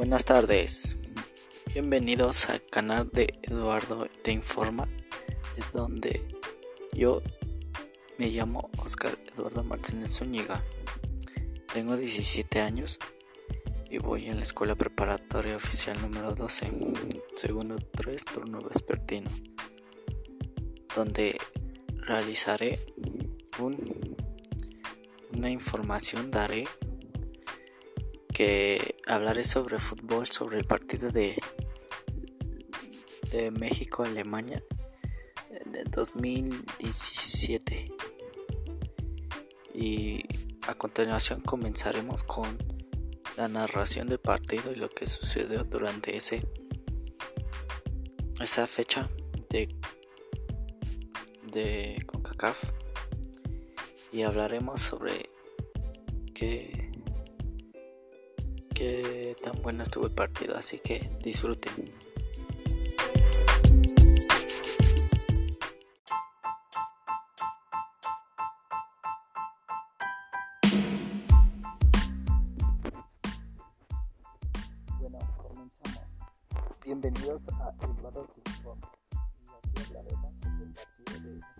Buenas tardes, bienvenidos al canal de Eduardo Te Informa, donde yo me llamo Oscar Eduardo Martínez Zúñiga, tengo 17 años y voy en la escuela preparatoria oficial número 12, segundo 3, turno vespertino, donde realizaré un, una información, daré hablaré sobre fútbol, sobre el partido de, de México-Alemania de 2017. Y a continuación comenzaremos con la narración del partido y lo que sucedió durante ese esa fecha de de CONCACAF y hablaremos sobre qué qué tan bueno estuvo el partido, así que disfruten. Bueno, comenzamos. Bienvenidos a Eduardo Fútbol. Y aquí hablaremos sobre el partido de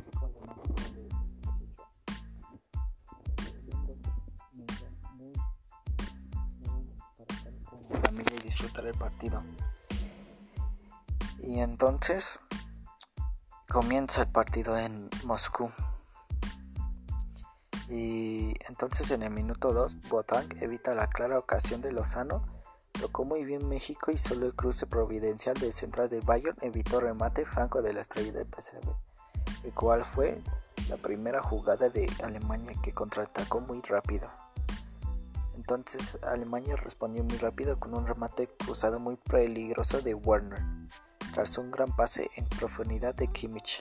y disfrutar el partido. Y entonces comienza el partido en Moscú. Y entonces en el minuto 2, Botang evita la clara ocasión de Lozano Tocó muy bien México y solo el cruce providencial del central de Bayern evitó remate franco de la estrella de PSV, el cual fue la primera jugada de Alemania que contraatacó muy rápido. Entonces Alemania respondió muy rápido con un remate cruzado muy peligroso de Werner, tras un gran pase en profundidad de Kimmich,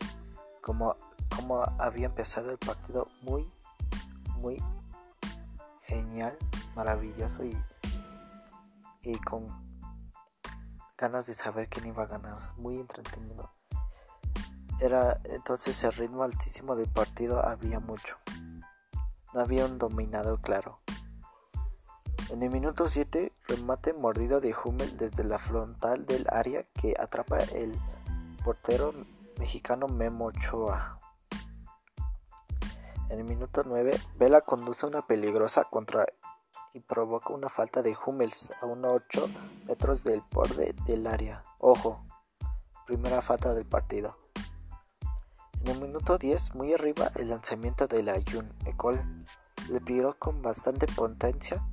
como, como había empezado el partido muy, muy genial, maravilloso y y con ganas de saber quién iba a ganar, muy entretenido. Era entonces el ritmo altísimo del partido había mucho. No había un dominador claro. En el minuto 7, remate mordido de Hummel desde la frontal del área que atrapa el portero mexicano Memo Ochoa. En el minuto 9, Vela conduce una peligrosa contra y provoca una falta de Hummels a unos 8 metros del borde del área. Ojo, primera falta del partido. En el minuto 10, muy arriba, el lanzamiento de la Jun, cual le piró con bastante potencia,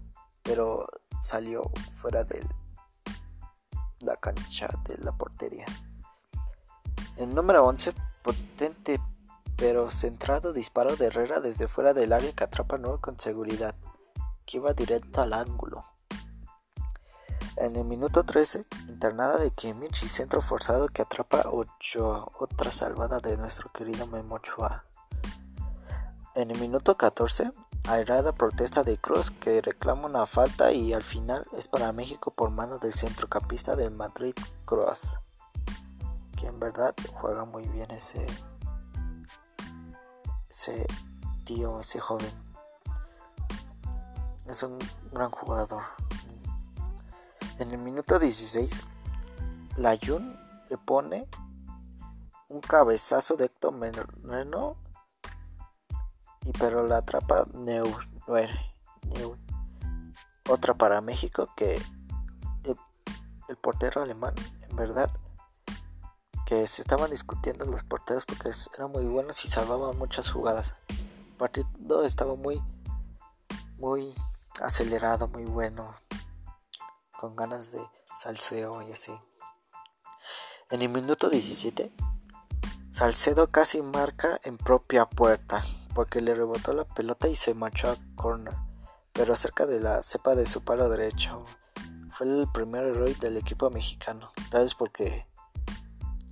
pero salió fuera de la cancha de la portería. El número 11, potente pero centrado disparo de Herrera desde fuera del área que atrapa nuevo con seguridad que iba directo al ángulo. En el minuto 13, internada de Kimmich y centro forzado que atrapa Ochoa, otra salvada de nuestro querido Memo Ochoa. En el minuto 14, airada protesta de Cruz que reclama una falta y al final es para México por manos del centrocampista del Madrid Cruz, que en verdad juega muy bien ese, ese tío, ese joven es un gran jugador. En el minuto 16, la Jun le pone un cabezazo de Héctor Moreno y pero la atrapa Neu, Otra para México que el, el, portero alemán, en verdad, que se estaban discutiendo los porteros porque eran muy buenos y salvaban muchas jugadas. El partido estaba muy, muy acelerado, muy bueno, con ganas de salseo y así. En el minuto 17, Salcedo casi marca en propia puerta porque le rebotó la pelota y se marchó a corner, pero cerca de la cepa de su palo derecho. Fue el primer error del equipo mexicano, tal vez porque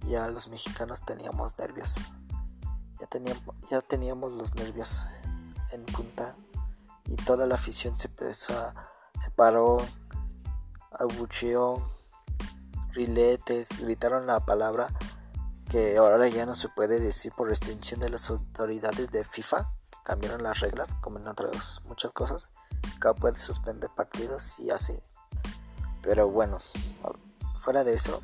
ya los mexicanos teníamos nervios. Ya teníamos, los nervios en punta y toda la afición se, se paró, abucheó, riletes, gritaron la palabra que ahora ya no se puede decir por restricción de las autoridades de FIFA, cambiaron las reglas, como en otras muchas cosas, que puede suspender partidos y así. Pero bueno, fuera de eso,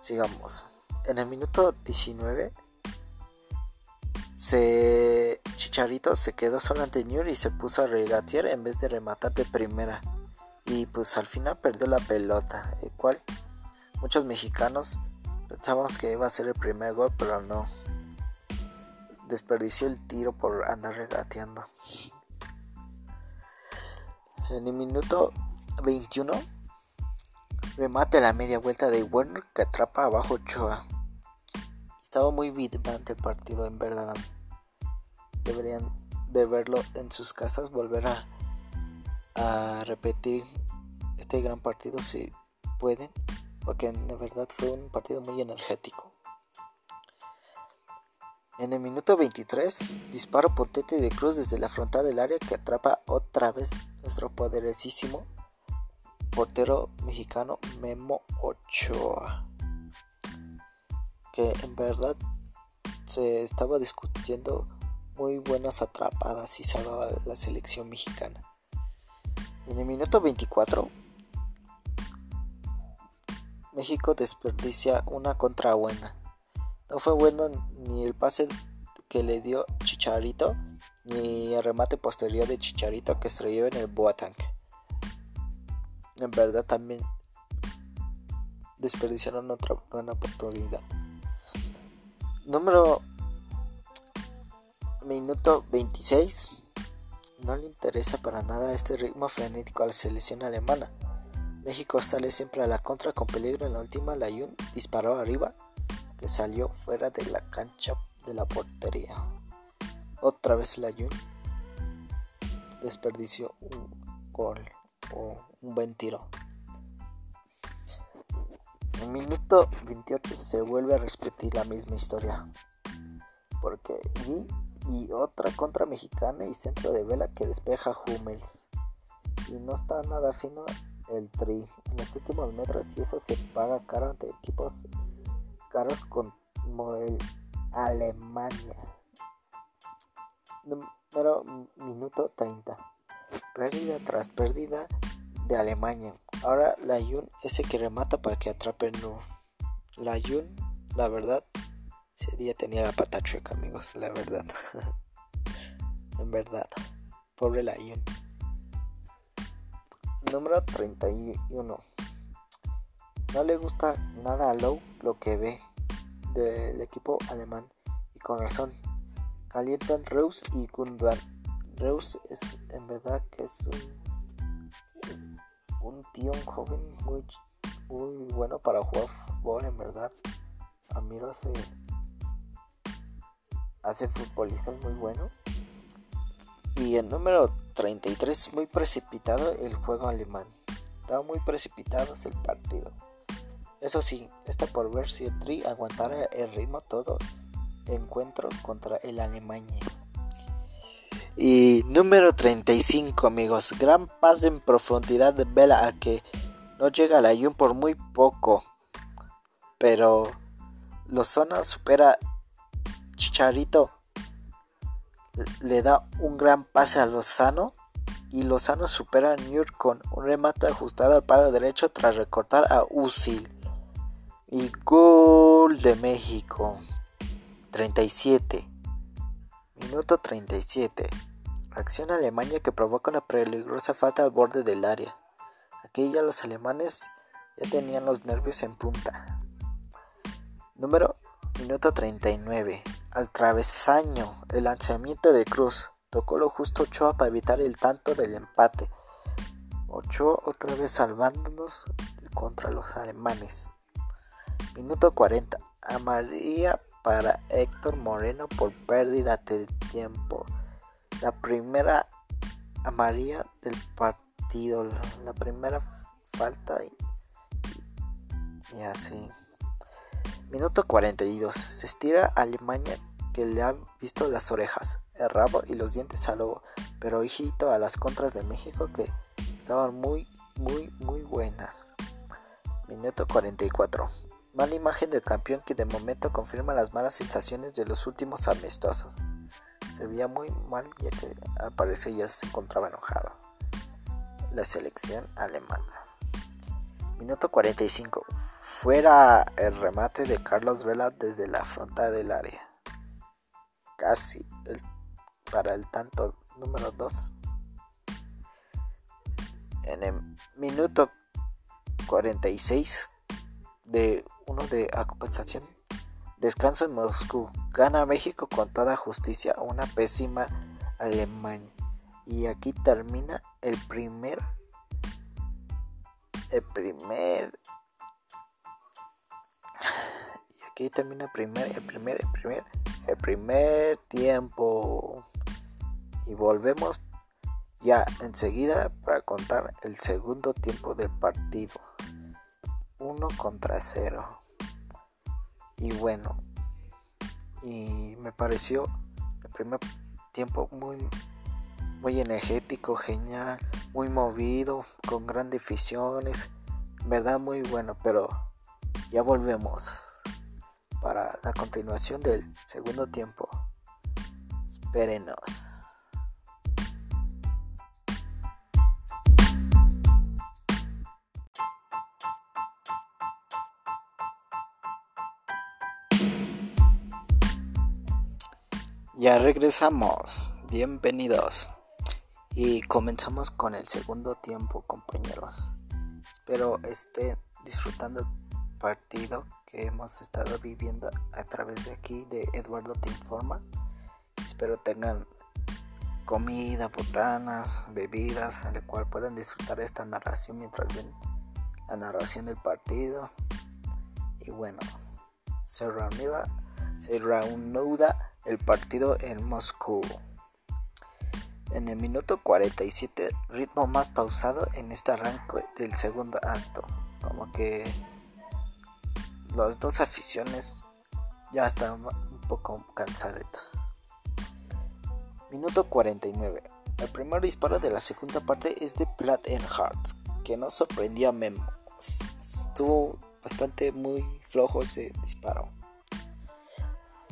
sigamos. En el minuto 19 se Chicharito se quedó solo ante New y se puso a regatear en vez de rematar de primera. Y pues al final perdió la pelota, el cual muchos mexicanos pensábamos que iba a ser el primer gol, pero no. Desperdició el tiro por andar regateando. En el minuto 21 remate la media vuelta de Werner que atrapa abajo Ochoa. Estaba muy vibrante el partido, en verdad. Deberían de verlo en sus casas, volver a, a repetir este gran partido si pueden, porque de verdad fue un partido muy energético. En el minuto 23, disparo potente de Cruz desde la frontal del área que atrapa otra vez nuestro poderosísimo portero mexicano Memo Ochoa. Que en verdad se estaba discutiendo muy buenas atrapadas y salvaba la selección mexicana. En el minuto 24, México desperdicia una contra buena no fue bueno ni el pase que le dio Chicharito, ni el remate posterior de Chicharito que estrelló en el Boateng. En verdad también desperdiciaron otra buena oportunidad. Número minuto 26. No le interesa para nada este ritmo frenético a la selección alemana. México sale siempre a la contra con peligro en la última. Layun disparó arriba que salió fuera de la cancha de la portería. Otra vez la Jun desperdició un gol o un buen tiro. En minuto 28 se vuelve a repetir la misma historia. Porque y, y otra contra mexicana y centro de vela que despeja Hummels. Y no está nada fino el tri en los últimos metros y eso se paga caro ante equipos caros como el Alemania. Número minuto 30. Pérdida tras pérdida de Alemania. Ahora la Jun ese que remata para que atrape no. La Jun, la verdad, ese día tenía la pata chueca, amigos, la verdad. en verdad. Pobre la Jun. Número 31. No le gusta nada a Lowe lo que ve del equipo alemán y con razón. Calientan Reus y Gundogan. Reus es en verdad que es un, un tío, un joven muy, muy bueno para jugar fútbol en verdad. Amiro hace, hace futbolistas muy bueno. Y el número 33 muy precipitado el juego alemán. Estaba muy precipitado el partido. Eso sí, está por ver si el Tri aguantará el ritmo todo encuentro contra el Alemania. Y número 35 amigos, gran paz en profundidad de Vela a que no llega la Jun por muy poco. Pero Lozana supera Chicharito. Le da un gran pase a Lozano y Lozano supera a Newt con un remate ajustado al palo derecho tras recortar a Usil. Y gol de México. 37. Minuto 37. Acción Alemania que provoca una peligrosa falta al borde del área. Aquí ya los alemanes ya tenían los nervios en punta. Número minuto 39. Al travesaño. El lanzamiento de Cruz. Tocó lo justo Ochoa para evitar el tanto del empate. Ochoa otra vez salvándonos contra los alemanes. Minuto 40. Amarilla para Héctor Moreno por pérdida de tiempo. La primera amarilla del partido. La primera falta y, así. Minuto 42. Se estira Alemania que le ha visto las orejas, el rabo y los dientes al lobo. Pero hijito a las contras de México que estaban muy, muy, muy buenas. Minuto 44. Mala imagen del campeón que de momento confirma las malas sensaciones de los últimos amistosos. Se veía muy mal ya que al parecer ya se encontraba enojado. La selección alemana. Minuto 45. Fuera el remate de Carlos Vela desde la frontal del área. Casi para el tanto número 2. En el minuto 46 de uno de compensación. Descanso en Moscú. Gana México con toda justicia. Una pésima Alemania. Y aquí termina el primer. El primer. Y aquí termina el primer, el primer, el primer, el primer tiempo. Y volvemos ya enseguida para contar el segundo tiempo del partido. Uno contra cero. Y bueno, y me pareció el primer tiempo muy muy energético, genial, muy movido, con grandes visiones, verdad muy bueno, pero ya volvemos para la continuación del segundo tiempo. Espérenos. Ya regresamos. Bienvenidos. Y comenzamos con el segundo tiempo, compañeros. Espero estén disfrutando el partido que hemos estado viviendo a través de aquí de Eduardo Te Informa. Espero tengan comida, botanas, bebidas, en la cual puedan disfrutar esta narración mientras ven la narración del partido. Y bueno, se reanuda, se reanuda el partido en Moscú. En el minuto 47, ritmo más pausado en este arranque del segundo acto. Como que las dos aficiones ya están un poco cansadetos. Minuto 49. El primer disparo de la segunda parte es de Plat Hearts, que no sorprendió a Memo. Estuvo bastante muy flojo ese disparo.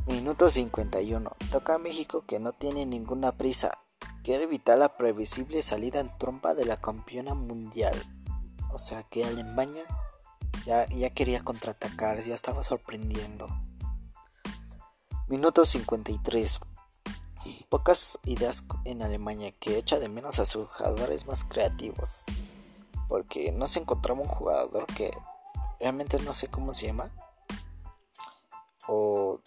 Minuto 51. Toca a México que no tiene ninguna prisa quiere evitar la previsible salida en trompa de la campeona mundial. O sea que Alemania ya, ya quería contraatacar, ya estaba sorprendiendo. Minuto 53. Pocas ideas en Alemania que echa de menos a sus jugadores más creativos. Porque no se encontraba un jugador que realmente no sé cómo se llama. O,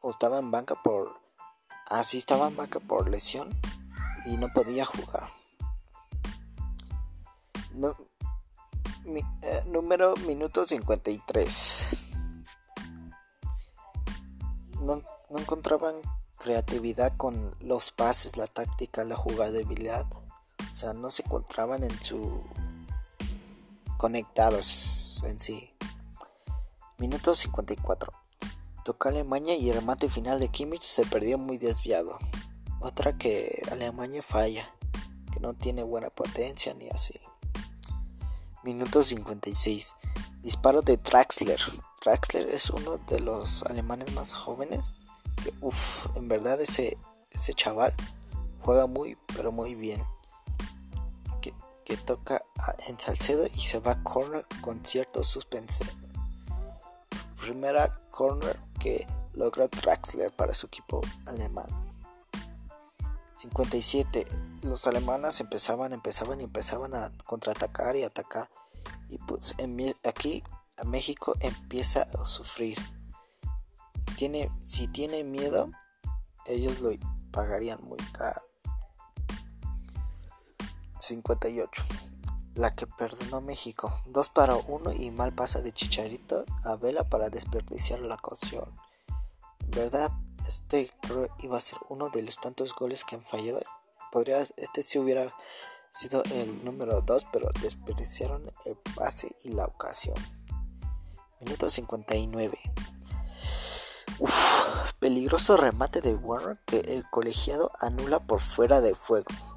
o estaba en banca por Así estaba vaca por lesión y no podía jugar. Eh, número minuto 53. No, no encontraban creatividad con los pases, la táctica, la jugabilidad. O sea, no se encontraban en su conectados en sí. Minuto 54. Tocó Alemania y el remate final de Kimmich se perdió muy desviado. Otra que Alemania falla, que no tiene buena potencia ni así. Minuto 56. Disparo de Traxler. Traxler es uno de los alemanes más jóvenes. Que, uff, en verdad ese, ese chaval juega muy, pero muy bien. Que, que toca en Salcedo y se va a corner con cierto suspense. Primera corner que logra Traxler para su equipo alemán. 57. Los alemanes empezaban, empezaban y empezaban a contraatacar y atacar. Y pues aquí a México empieza a sufrir. Tiene, si tiene miedo, ellos lo pagarían muy caro. 58. La que perdonó México. 2 para 1 y mal pasa de Chicharito a Vela para desperdiciar la ocasión. verdad, este creo iba a ser uno de los tantos goles que han fallado. Podría, este si hubiera sido el número 2, pero desperdiciaron el pase y la ocasión. Minuto 59. peligroso remate de Warner que el colegiado anula por fuera de fuego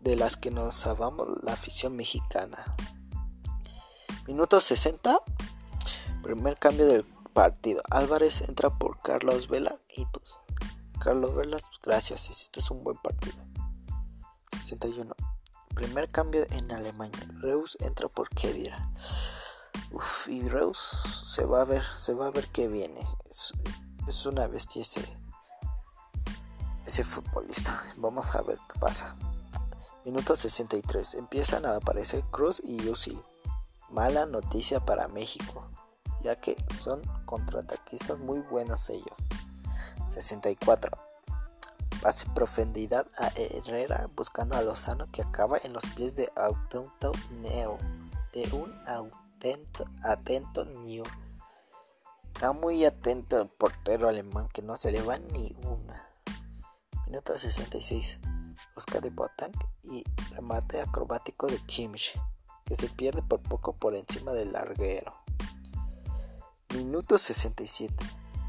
de las que nos salvamos la afición mexicana. Minuto 60. Primer cambio del partido. Álvarez entra por Carlos Vela y pues Carlos Vela, gracias, hiciste un buen partido. 61. Primer cambio en Alemania. Reus entra por Kedira. Uf, y Reus se va a ver, se va a ver que viene. Es, es una bestia ese, ese futbolista. Vamos a ver qué pasa. Minuto 63. Empiezan a aparecer Cruz y Usil. Mala noticia para México, ya que son contraataquistas muy buenos ellos. 64. Pase profundidad a Herrera buscando a Lozano que acaba en los pies de Autento Neo. De un atento, atento Neo. Está muy atento el portero alemán que no se le va ni una. Minuto 66. De Botank y remate acrobático de Kimmich, que se pierde por poco por encima del larguero. Minuto 67.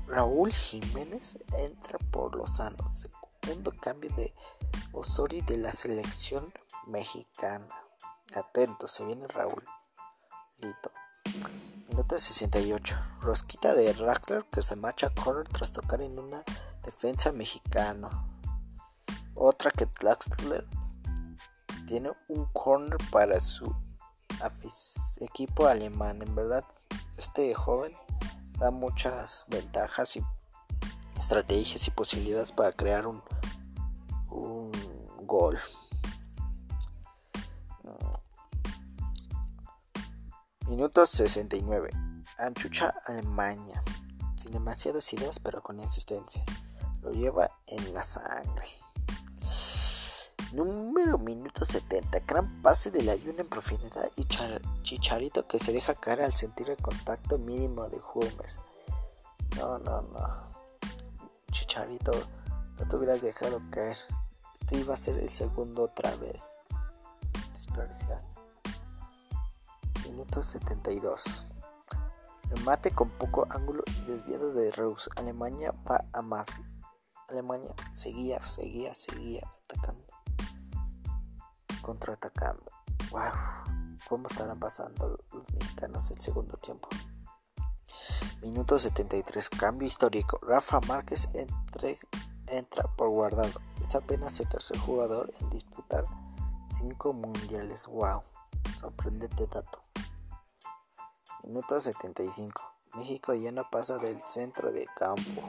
Raúl Jiménez entra por Lozano, segundo cambio de Osorio de la selección mexicana. Atento, se viene Raúl. Lito. Minuto 68. Rosquita de Rackler que se marcha a correr tras tocar en una defensa mexicano. Otra que Draxler tiene un corner para su equipo alemán. En verdad, este joven da muchas ventajas y estrategias y posibilidades para crear un, un gol. Minuto 69. Anchucha Alemania. Sin demasiadas ideas, pero con insistencia. Lo lleva en la sangre. Número minuto 70. Gran pase de la en profundidad y Chicharito que se deja caer al sentir el contacto mínimo de Hummers. No, no, no. Chicharito, no te hubieras dejado caer. Este iba a ser el segundo otra vez. Desperdiciaste. Minuto 72. Remate con poco ángulo y desviado de Reus. Alemania va a más. Alemania seguía, seguía, seguía atacando contraatacando. ¡Wow! ¿Cómo estarán pasando los mexicanos el segundo tiempo? Minuto 73, cambio histórico. Rafa Márquez entra por guardado. Es apenas el tercer jugador en disputar 5 mundiales. ¡Wow! Sorprendente dato. Minuto 75. México ya no pasa del centro de campo.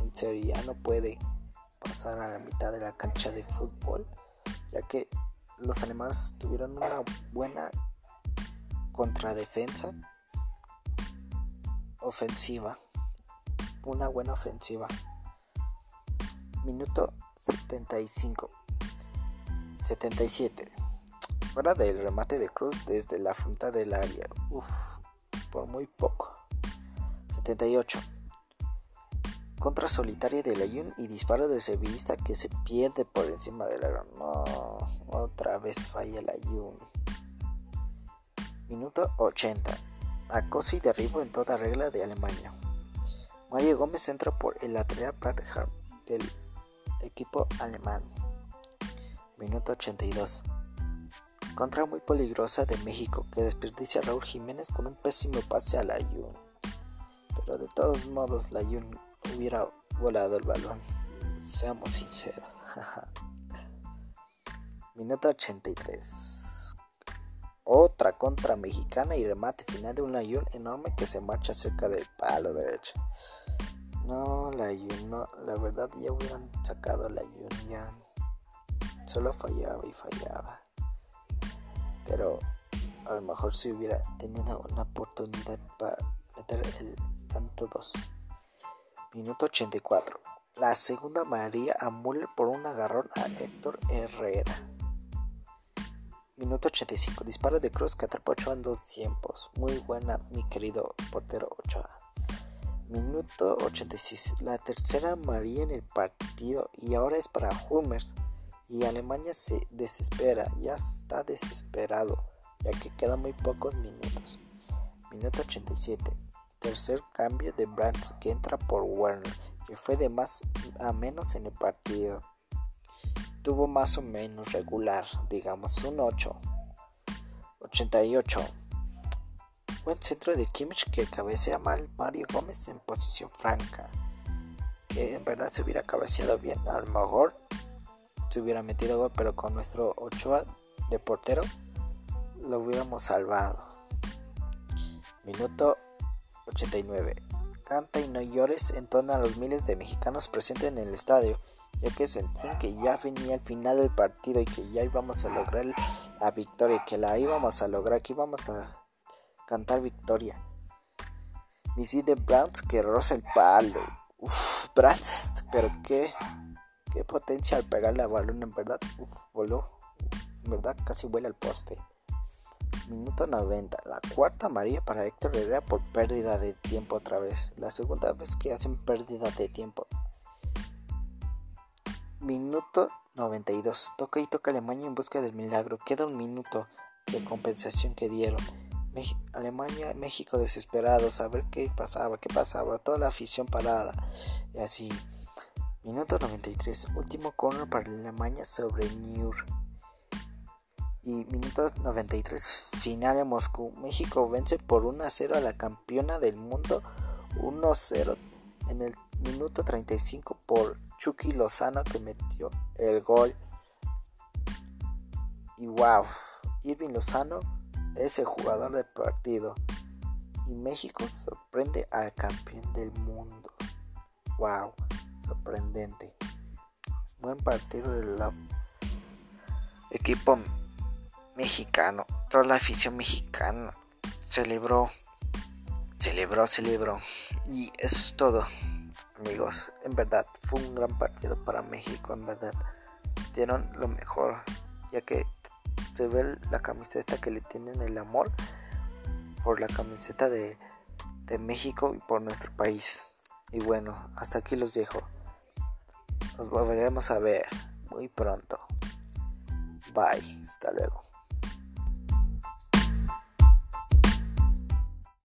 En serio, ya no puede pasar a la mitad de la cancha de fútbol, ya que los alemanes tuvieron una buena contradefensa ofensiva. Una buena ofensiva. Minuto 75. 77. Fuera del remate de Cruz desde la frontal del área. Uf, por muy poco. 78. Contra solitaria de Layun y disparo del sevillista que se pierde por encima del aro. No, otra vez falla Layun. Minuto 80. Acoso y derribo en toda regla de Alemania. Mario Gómez entra por el lateral Pratheart del equipo alemán. Minuto 82. Contra muy peligrosa de México que desperdicia a Raúl Jiménez con un pésimo pase a Layun. Pero de todos modos Layun hubiera volado el balón. Seamos sinceros. Minuto 83. Otra contra mexicana y remate final de un Layun enorme que se marcha cerca del palo derecho. No, Layun, no, la verdad ya hubieran sacado Layun, ya solo fallaba y fallaba. Pero a lo mejor si hubiera tenido una oportunidad para meter el tanto 2. Minuto 84. La segunda María a Müller por un agarrón a Héctor Herrera. Minuto 85. Disparo de Cruz que atrapó Ochoa en dos tiempos. Muy buena, mi querido portero Ochoa. Minuto 86. La tercera María en el partido y ahora es para Hummers. Y Alemania se desespera, ya está desesperado, ya que quedan muy pocos minutos. Minuto 87 tercer cambio de Brands que entra por Werner, que fue de más a menos en el partido. Tuvo más o menos regular, digamos un 8. 88. Buen centro de Kimmich que cabecea mal Mario Gómez en posición franca. Que en verdad se hubiera cabeceado bien. A lo mejor se hubiera metido gol, pero con nuestro Ochoa de portero, lo hubiéramos salvado. Minuto 89. Canta y no llores torno a los miles de mexicanos presentes en el estadio, ya que sentían que ya venía el final del partido y que ya íbamos a lograr la victoria, que la íbamos a lograr, que íbamos a cantar victoria. Misil de que roza el palo. Uf, Brands, pero qué, qué potencia al pegarle al balón, en verdad. Uf, voló. En verdad casi vuela al poste. Minuto 90. La cuarta amarilla para Héctor Herrera por pérdida de tiempo otra vez. La segunda vez que hacen pérdida de tiempo. Minuto 92. Toca y toca Alemania en busca del milagro. Queda un minuto de compensación que dieron. Alemania, México desesperados a ver qué pasaba, qué pasaba. Toda la afición parada. Y así. Minuto 93. Último corner para Alemania sobre New y minuto 93 final en Moscú. México vence por 1 a 0 a la campeona del mundo 1 0 en el minuto 35 por Chucky Lozano que metió el gol. Y wow, Irving Lozano es el jugador del partido. Y México sorprende al campeón del mundo. Wow, sorprendente. Buen partido del equipo mexicano, toda la afición mexicana celebró, celebró, celebró. Y eso es todo, amigos. En verdad, fue un gran partido para México, en verdad. Dieron lo mejor, ya que se ve la camiseta que le tienen el amor por la camiseta de, de México y por nuestro país. Y bueno, hasta aquí los dejo. Nos volveremos a ver muy pronto. Bye, hasta luego.